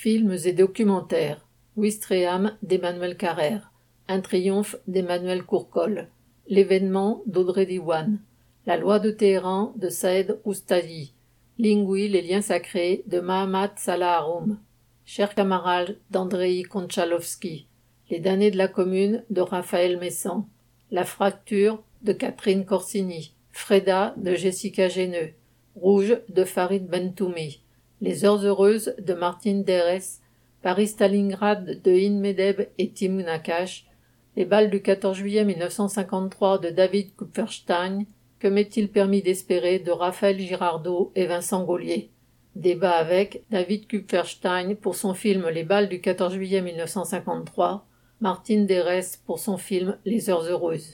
Films et documentaires. Ouistreham d'Emmanuel Carrère. Un triomphe d'Emmanuel Courcol. L'événement d'Audrey Diwan. La loi de Téhéran de Saïd Oustadi. Lingui, les liens sacrés de Mahamat Salah Haroum. Cher camarade d'Andrei Konchalovsky. Les damnés de la commune de Raphaël Messan. La fracture de Catherine Corsini. Freda de Jessica Géneux. Rouge de Farid Bentoumi. Les heures heureuses de Martine Derès. Paris-Stalingrad de In Medeb et Tim Nakash. Les balles du 14 juillet 1953 de David Kupferstein. Que m'est-il permis d'espérer de Raphaël Girardot et Vincent Gaulier? Débat avec David Kupferstein pour son film Les balles du 14 juillet 1953, Martine Derès pour son film Les heures heureuses.